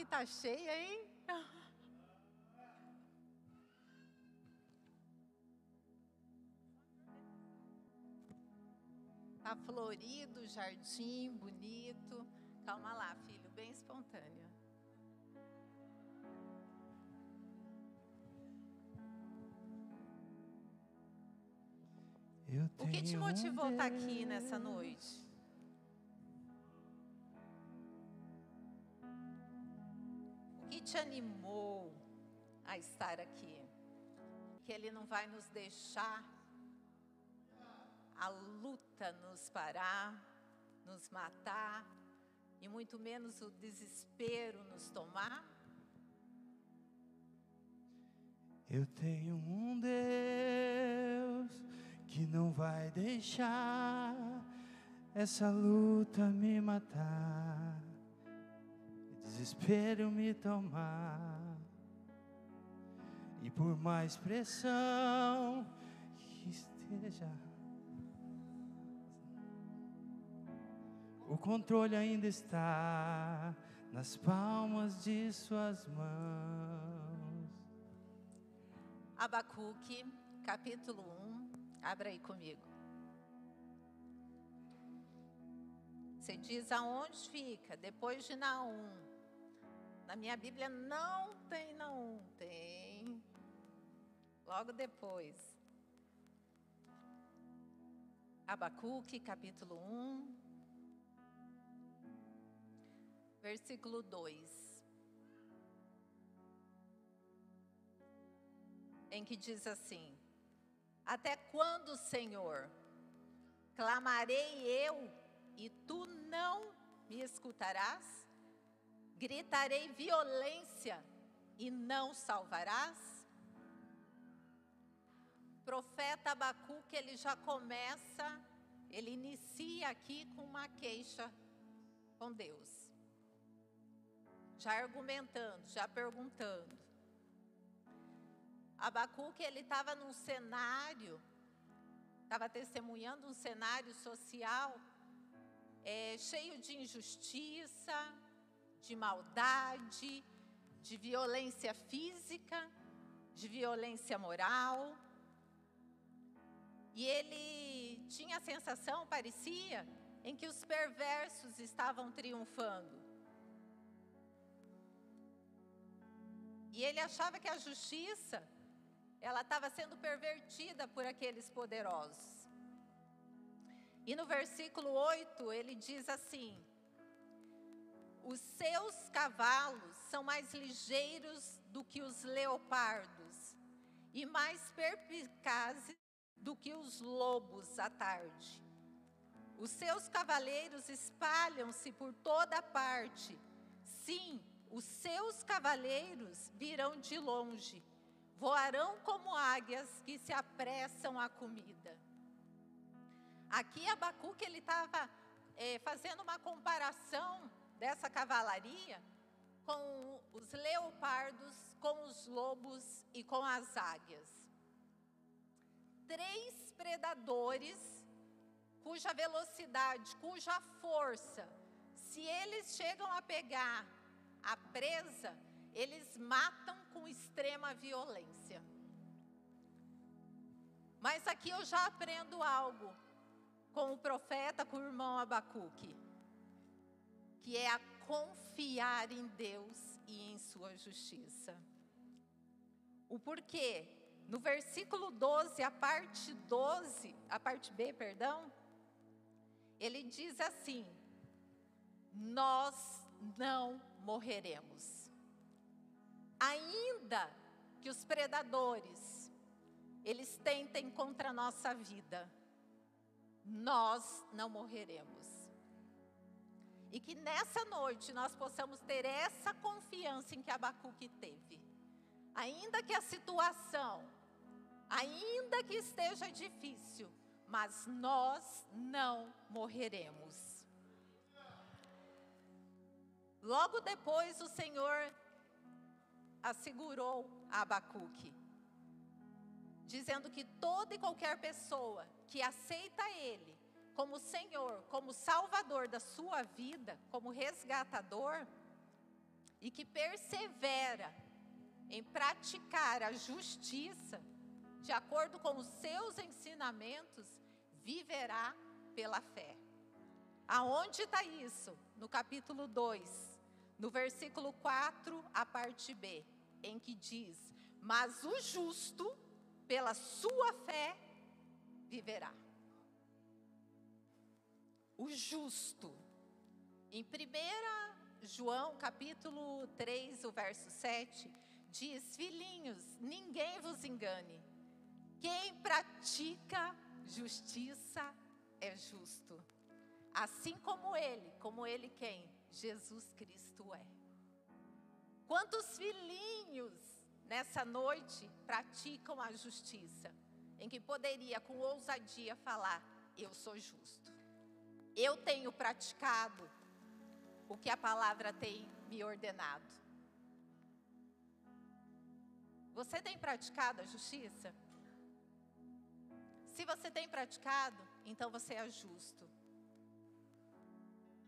que tá cheia, hein? Tá florido, jardim bonito. Calma lá, filho, bem espontânea. O que te motivou a estar aqui nessa noite? Que te animou a estar aqui? Que Ele não vai nos deixar a luta nos parar, nos matar, e muito menos o desespero nos tomar? Eu tenho um Deus que não vai deixar essa luta me matar, desespero me tomar. E por mais pressão que esteja, o controle ainda está nas palmas de suas mãos. Abacuque, capítulo 1, Abra aí comigo. Você diz aonde fica? Depois de Naum. Na minha Bíblia não tem Naum, tem. Logo depois. Abacuque, capítulo 1, versículo 2. Em que diz assim: até quando, Senhor? Clamarei eu e tu não me escutarás? Gritarei violência e não salvarás? Profeta Abacuque, ele já começa, ele inicia aqui com uma queixa com Deus. Já argumentando, já perguntando. Abacuque, ele estava num cenário, estava testemunhando um cenário social é, cheio de injustiça, de maldade, de violência física, de violência moral. E ele tinha a sensação, parecia, em que os perversos estavam triunfando. E ele achava que a justiça ela estava sendo pervertida por aqueles poderosos. E no versículo 8 ele diz assim: Os seus cavalos são mais ligeiros do que os leopardos, e mais perspicazes do que os lobos à tarde. Os seus cavaleiros espalham-se por toda parte. Sim, os seus cavaleiros virão de longe voarão como águias que se apressam à comida. Aqui Abacuque ele estava é, fazendo uma comparação dessa cavalaria com os leopardos, com os lobos e com as águias. Três predadores cuja velocidade, cuja força, se eles chegam a pegar a presa, eles matam com extrema violência. Mas aqui eu já aprendo algo com o profeta, com o irmão Abacuque, que é a confiar em Deus e em sua justiça. O porquê? No versículo 12, a parte 12, a parte B, perdão, ele diz assim: Nós não morreremos ainda que os predadores eles tentem contra a nossa vida, nós não morreremos. E que nessa noite nós possamos ter essa confiança em que Abacuque teve. Ainda que a situação, ainda que esteja difícil, mas nós não morreremos. Logo depois o Senhor assegurou a Abacuque, dizendo que toda e qualquer pessoa que aceita Ele como Senhor, como Salvador da sua vida, como resgatador, e que persevera em praticar a justiça, de acordo com os seus ensinamentos, viverá pela fé. Aonde está isso? No capítulo 2, no versículo 4, a parte B, em que diz: Mas o justo, pela sua fé, viverá. O justo. Em 1 João, capítulo 3, o verso 7, diz: Filhinhos, ninguém vos engane. Quem pratica justiça é justo. Assim como ele, como ele quem? Jesus Cristo é. Quantos filhinhos nessa noite praticam a justiça, em que poderia com ousadia falar: Eu sou justo. Eu tenho praticado o que a palavra tem me ordenado. Você tem praticado a justiça? Se você tem praticado, então você é justo.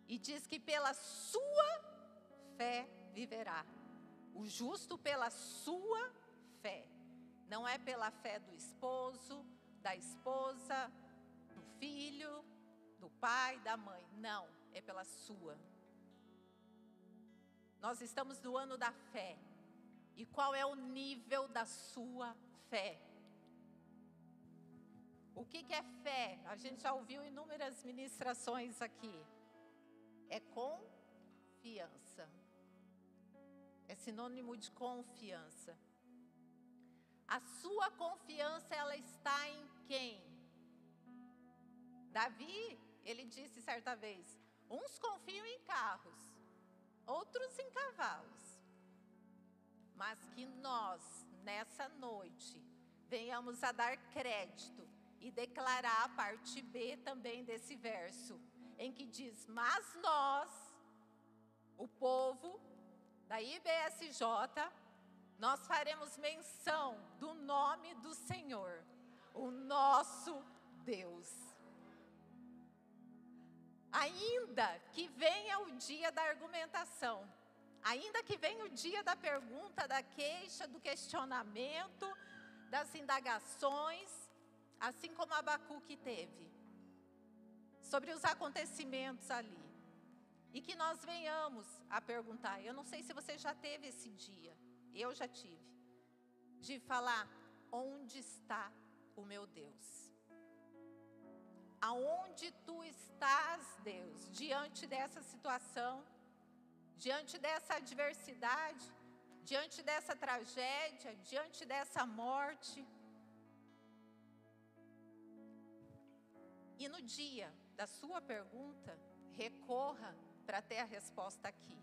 E diz que pela sua fé viverá. O justo pela sua fé. Não é pela fé do esposo, da esposa, do filho, do pai, da mãe. Não, é pela sua. Nós estamos no ano da fé. E qual é o nível da sua fé? O que, é fé? A gente já ouviu inúmeras ministrações aqui. É confiança. É sinônimo de confiança. A sua confiança ela está em quem? Davi, ele disse certa vez: uns confiam em carros, outros em cavalos mas que nós, nessa noite, venhamos a dar crédito e declarar a parte B também desse verso, em que diz: Mas nós, o povo da IBSJ, nós faremos menção do nome do Senhor, o nosso Deus. Ainda que venha o dia da argumentação, Ainda que venha o dia da pergunta, da queixa, do questionamento, das indagações, assim como Abacuque teve, sobre os acontecimentos ali. E que nós venhamos a perguntar. Eu não sei se você já teve esse dia, eu já tive, de falar: onde está o meu Deus? Aonde tu estás, Deus, diante dessa situação? diante dessa adversidade, diante dessa tragédia, diante dessa morte. E no dia da sua pergunta, recorra para ter a resposta aqui.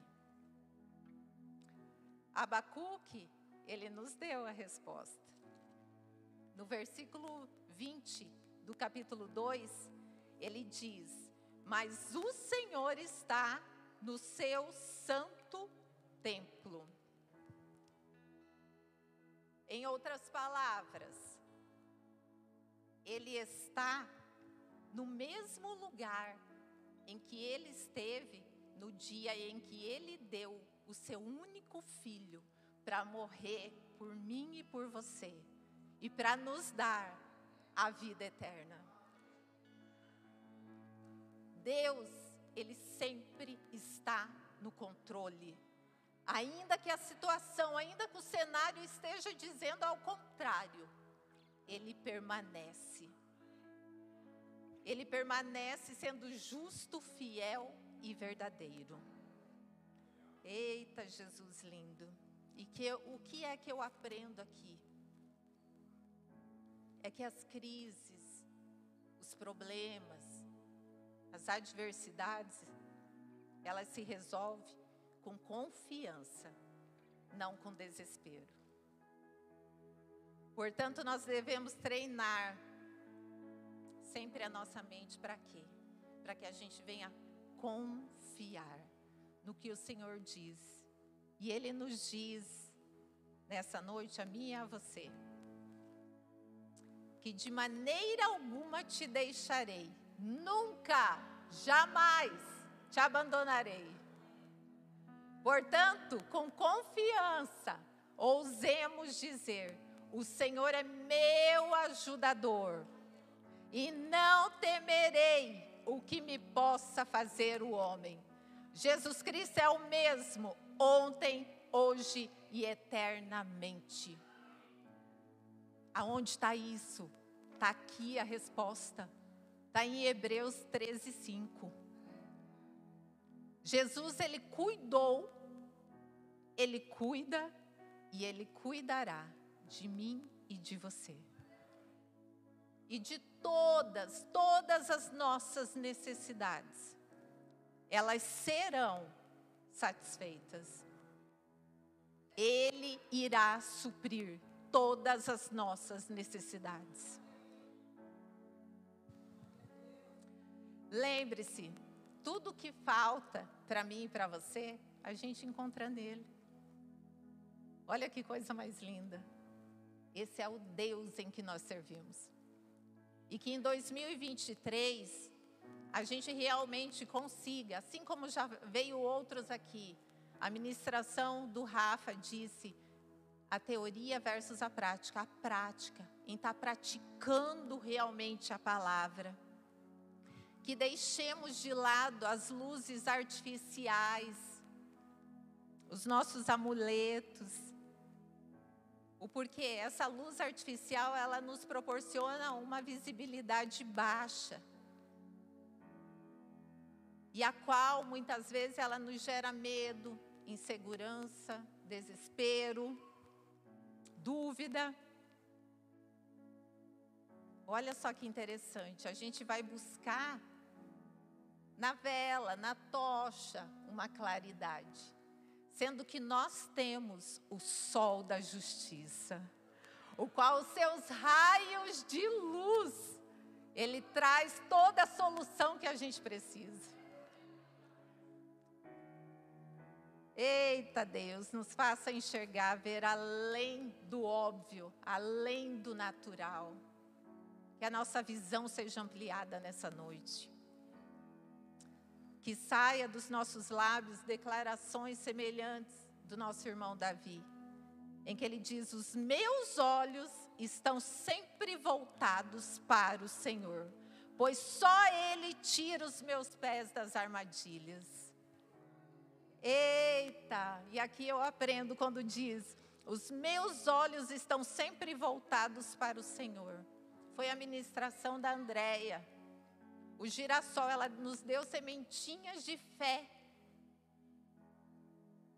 Abacuque, ele nos deu a resposta. No versículo 20 do capítulo 2, ele diz: Mas o Senhor está no seu santo templo. Em outras palavras, ele está no mesmo lugar em que ele esteve no dia em que ele deu o seu único filho para morrer por mim e por você e para nos dar a vida eterna. Deus ele sempre está no controle. Ainda que a situação, ainda que o cenário esteja dizendo ao contrário, ele permanece. Ele permanece sendo justo, fiel e verdadeiro. Eita, Jesus lindo. E que, o que é que eu aprendo aqui? É que as crises, os problemas, as adversidades, elas se resolvem com confiança, não com desespero. Portanto, nós devemos treinar sempre a nossa mente para quê? Para que a gente venha confiar no que o Senhor diz. E Ele nos diz nessa noite, a mim e a você, que de maneira alguma te deixarei nunca, jamais te abandonarei. Portanto, com confiança, ousemos dizer: O Senhor é meu ajudador, e não temerei o que me possa fazer o homem. Jesus Cristo é o mesmo ontem, hoje e eternamente. Aonde está isso? Está aqui a resposta. Está em Hebreus 13, 5. Jesus, ele cuidou, ele cuida e ele cuidará de mim e de você. E de todas, todas as nossas necessidades. Elas serão satisfeitas. Ele irá suprir todas as nossas necessidades. Lembre-se, tudo que falta para mim e para você, a gente encontra nele. Olha que coisa mais linda. Esse é o Deus em que nós servimos. E que em 2023 a gente realmente consiga, assim como já veio outros aqui, a ministração do Rafa disse a teoria versus a prática, a prática, em estar tá praticando realmente a palavra. Que deixemos de lado as luzes artificiais, os nossos amuletos. O porquê? Essa luz artificial, ela nos proporciona uma visibilidade baixa e a qual muitas vezes ela nos gera medo, insegurança, desespero, dúvida. Olha só que interessante, a gente vai buscar na vela, na tocha, uma claridade, sendo que nós temos o sol da justiça, o qual os seus raios de luz, ele traz toda a solução que a gente precisa. Eita Deus, nos faça enxergar, ver além do óbvio, além do natural. Que a nossa visão seja ampliada nessa noite. Que saia dos nossos lábios declarações semelhantes do nosso irmão Davi, em que ele diz: Os meus olhos estão sempre voltados para o Senhor, pois só Ele tira os meus pés das armadilhas. Eita! E aqui eu aprendo quando diz: Os meus olhos estão sempre voltados para o Senhor. Foi a ministração da Andréia. O girassol, ela nos deu sementinhas de fé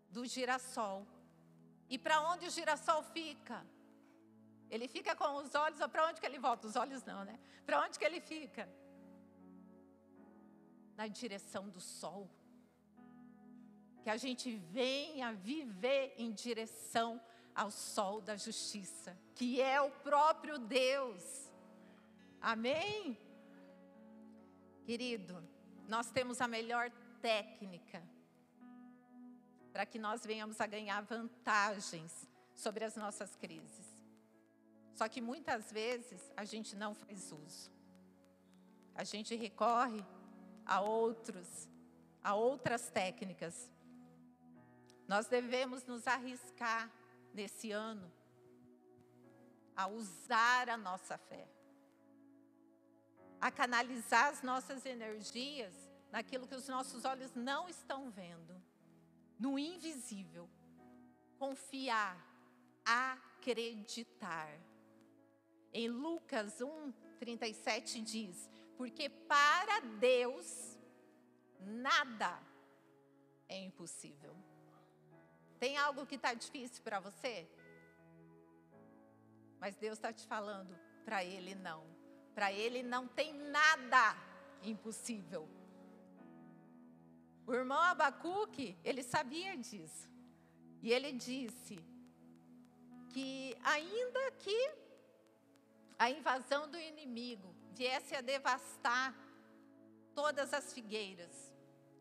do girassol. E para onde o girassol fica? Ele fica com os olhos, ou para onde que ele volta? Os olhos não, né? Para onde que ele fica? Na direção do sol que a gente venha viver em direção ao sol da justiça, que é o próprio Deus. Amém? Querido, nós temos a melhor técnica para que nós venhamos a ganhar vantagens sobre as nossas crises. Só que muitas vezes a gente não faz uso. A gente recorre a outros, a outras técnicas nós devemos nos arriscar nesse ano a usar a nossa fé, a canalizar as nossas energias naquilo que os nossos olhos não estão vendo, no invisível. Confiar, acreditar. Em Lucas 1, 37 diz: Porque para Deus nada é impossível. Tem algo que está difícil para você? Mas Deus está te falando, para Ele não. Para Ele não tem nada impossível. O irmão Abacuque, ele sabia disso. E ele disse que, ainda que a invasão do inimigo viesse a devastar todas as figueiras,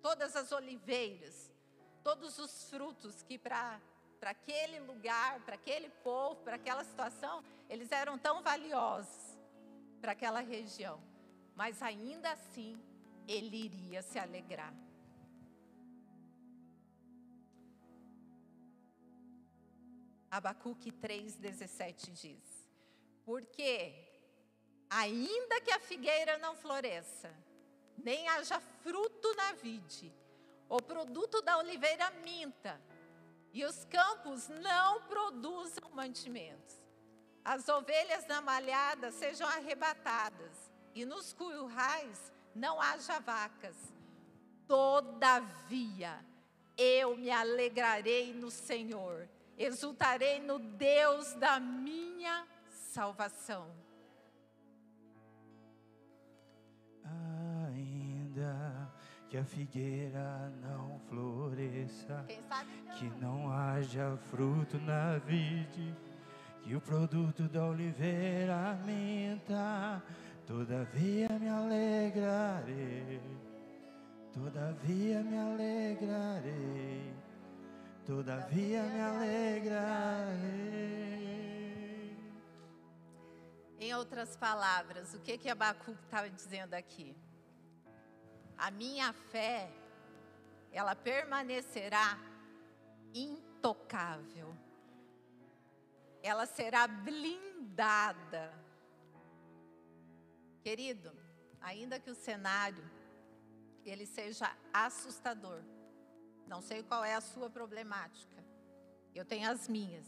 todas as oliveiras, todos os frutos que para aquele lugar, para aquele povo, para aquela situação, eles eram tão valiosos para aquela região. Mas ainda assim, ele iria se alegrar. Abacuque 3,17 diz: Porque, ainda que a figueira não floresça, nem haja fruto na vide, o produto da oliveira minta, e os campos não produzam mantimentos, as ovelhas na malhada sejam arrebatadas, e nos currais não haja vacas. Todavia, eu me alegrarei no Senhor, exultarei no Deus da minha salvação. Ainda que a figueira não floresça, que não haja fruto na vide, que o produto da oliveira minta, todavia me alegrarei, todavia me alegrarei, todavia me alegrarei. Em outras palavras, o que que Abacuque estava dizendo aqui? A minha fé, ela permanecerá intocável. Ela será blindada. Querido, ainda que o cenário ele seja assustador. Não sei qual é a sua problemática. Eu tenho as minhas.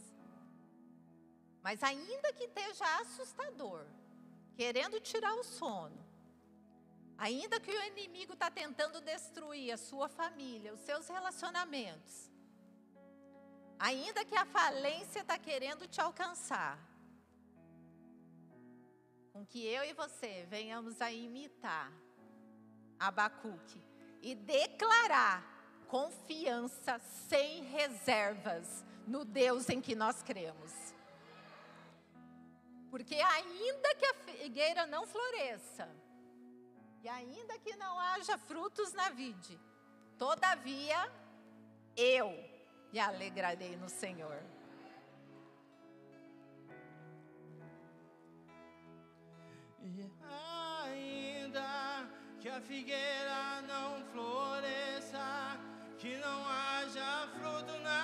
Mas ainda que esteja assustador, querendo tirar o sono, ainda que o inimigo está tentando destruir a sua família, os seus relacionamentos, ainda que a falência está querendo te alcançar, com que eu e você venhamos a imitar Abacuque e declarar confiança sem reservas no Deus em que nós cremos. Porque ainda que a figueira não floresça, e ainda que não haja frutos na vide, todavia eu me alegrarei no Senhor. E ainda que a figueira não floresça, que não haja fruto na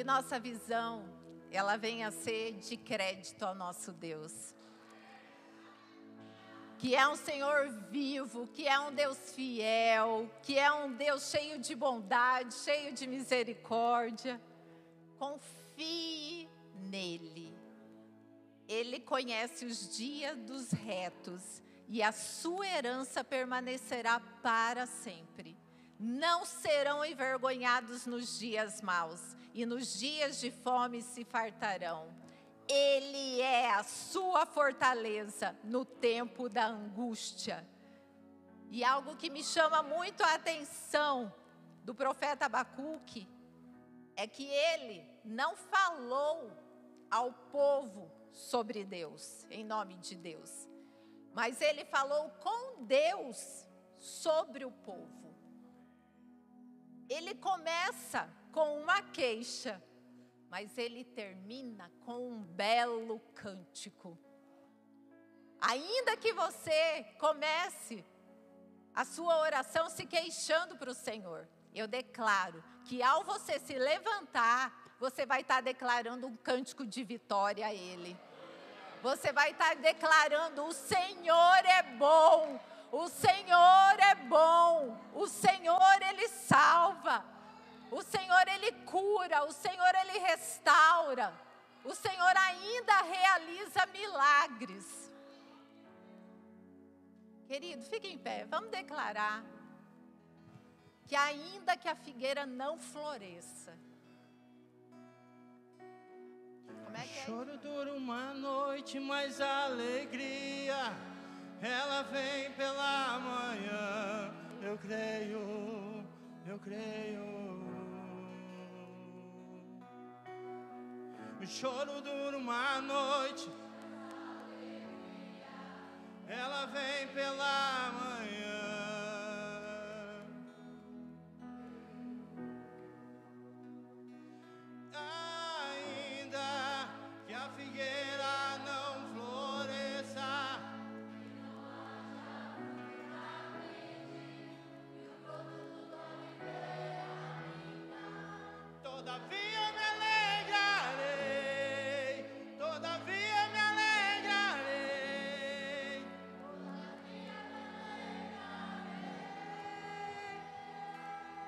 Que nossa visão, ela venha a ser de crédito ao nosso Deus. Que é um Senhor vivo, que é um Deus fiel, que é um Deus cheio de bondade, cheio de misericórdia. Confie nele. Ele conhece os dias dos retos e a sua herança permanecerá para sempre. Não serão envergonhados nos dias maus e nos dias de fome se fartarão. Ele é a sua fortaleza no tempo da angústia. E algo que me chama muito a atenção do profeta Abacuque é que ele não falou ao povo sobre Deus, em nome de Deus, mas ele falou com Deus sobre o povo. Ele começa com uma queixa, mas ele termina com um belo cântico. Ainda que você comece a sua oração se queixando para o Senhor, eu declaro que ao você se levantar, você vai estar declarando um cântico de vitória a Ele. Você vai estar declarando: o Senhor é bom, o Senhor é bom, o Senhor Ele salva, o Senhor Ele cura, o Senhor Ele restaura, o Senhor ainda realiza milagres. Querido, fique em pé, vamos declarar que ainda que a figueira não floresça, como é que é? Choro dura uma noite, mas a alegria ela vem pela manhã. Eu creio, eu creio. O choro dura uma noite. Ela vem pela manhã. Ainda que a figueira não floresça. Todavia.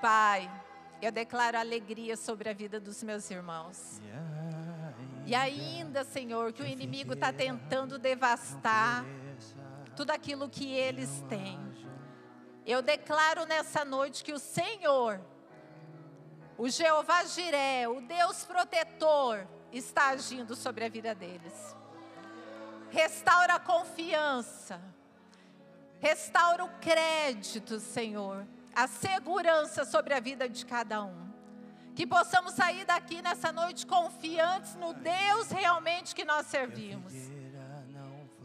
Pai, eu declaro alegria sobre a vida dos meus irmãos. E ainda, Senhor, que o inimigo está tentando devastar tudo aquilo que eles têm. Eu declaro nessa noite que o Senhor, o Jeová Jiré, o Deus protetor, está agindo sobre a vida deles. Restaura a confiança, restaura o crédito, Senhor, a segurança sobre a vida de cada um. Que possamos sair daqui nessa noite confiantes no Deus realmente que nós servimos.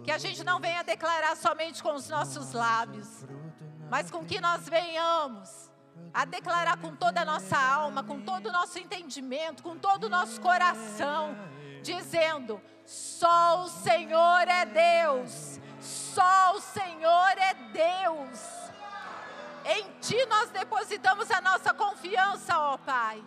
Que a gente não venha declarar somente com os nossos lábios, mas com que nós venhamos a declarar com toda a nossa alma, com todo o nosso entendimento, com todo o nosso coração, dizendo: só o Senhor é Deus, só o Senhor é Deus. Em Ti nós depositamos a nossa confiança, ó Pai.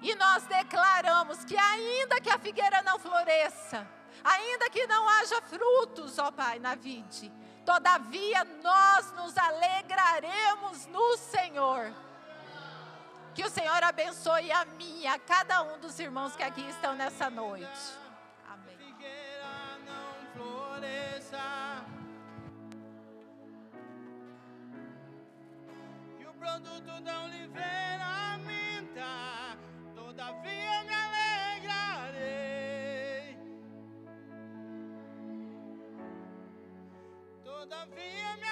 E nós declaramos que, ainda que a figueira não floresça, ainda que não haja frutos, ó Pai, na vide, todavia nós nos alegraremos no Senhor. Que o Senhor abençoe a mim, a cada um dos irmãos que aqui estão nessa noite. Produto da oliveira minta. Todavia me alegrarei. Todavia me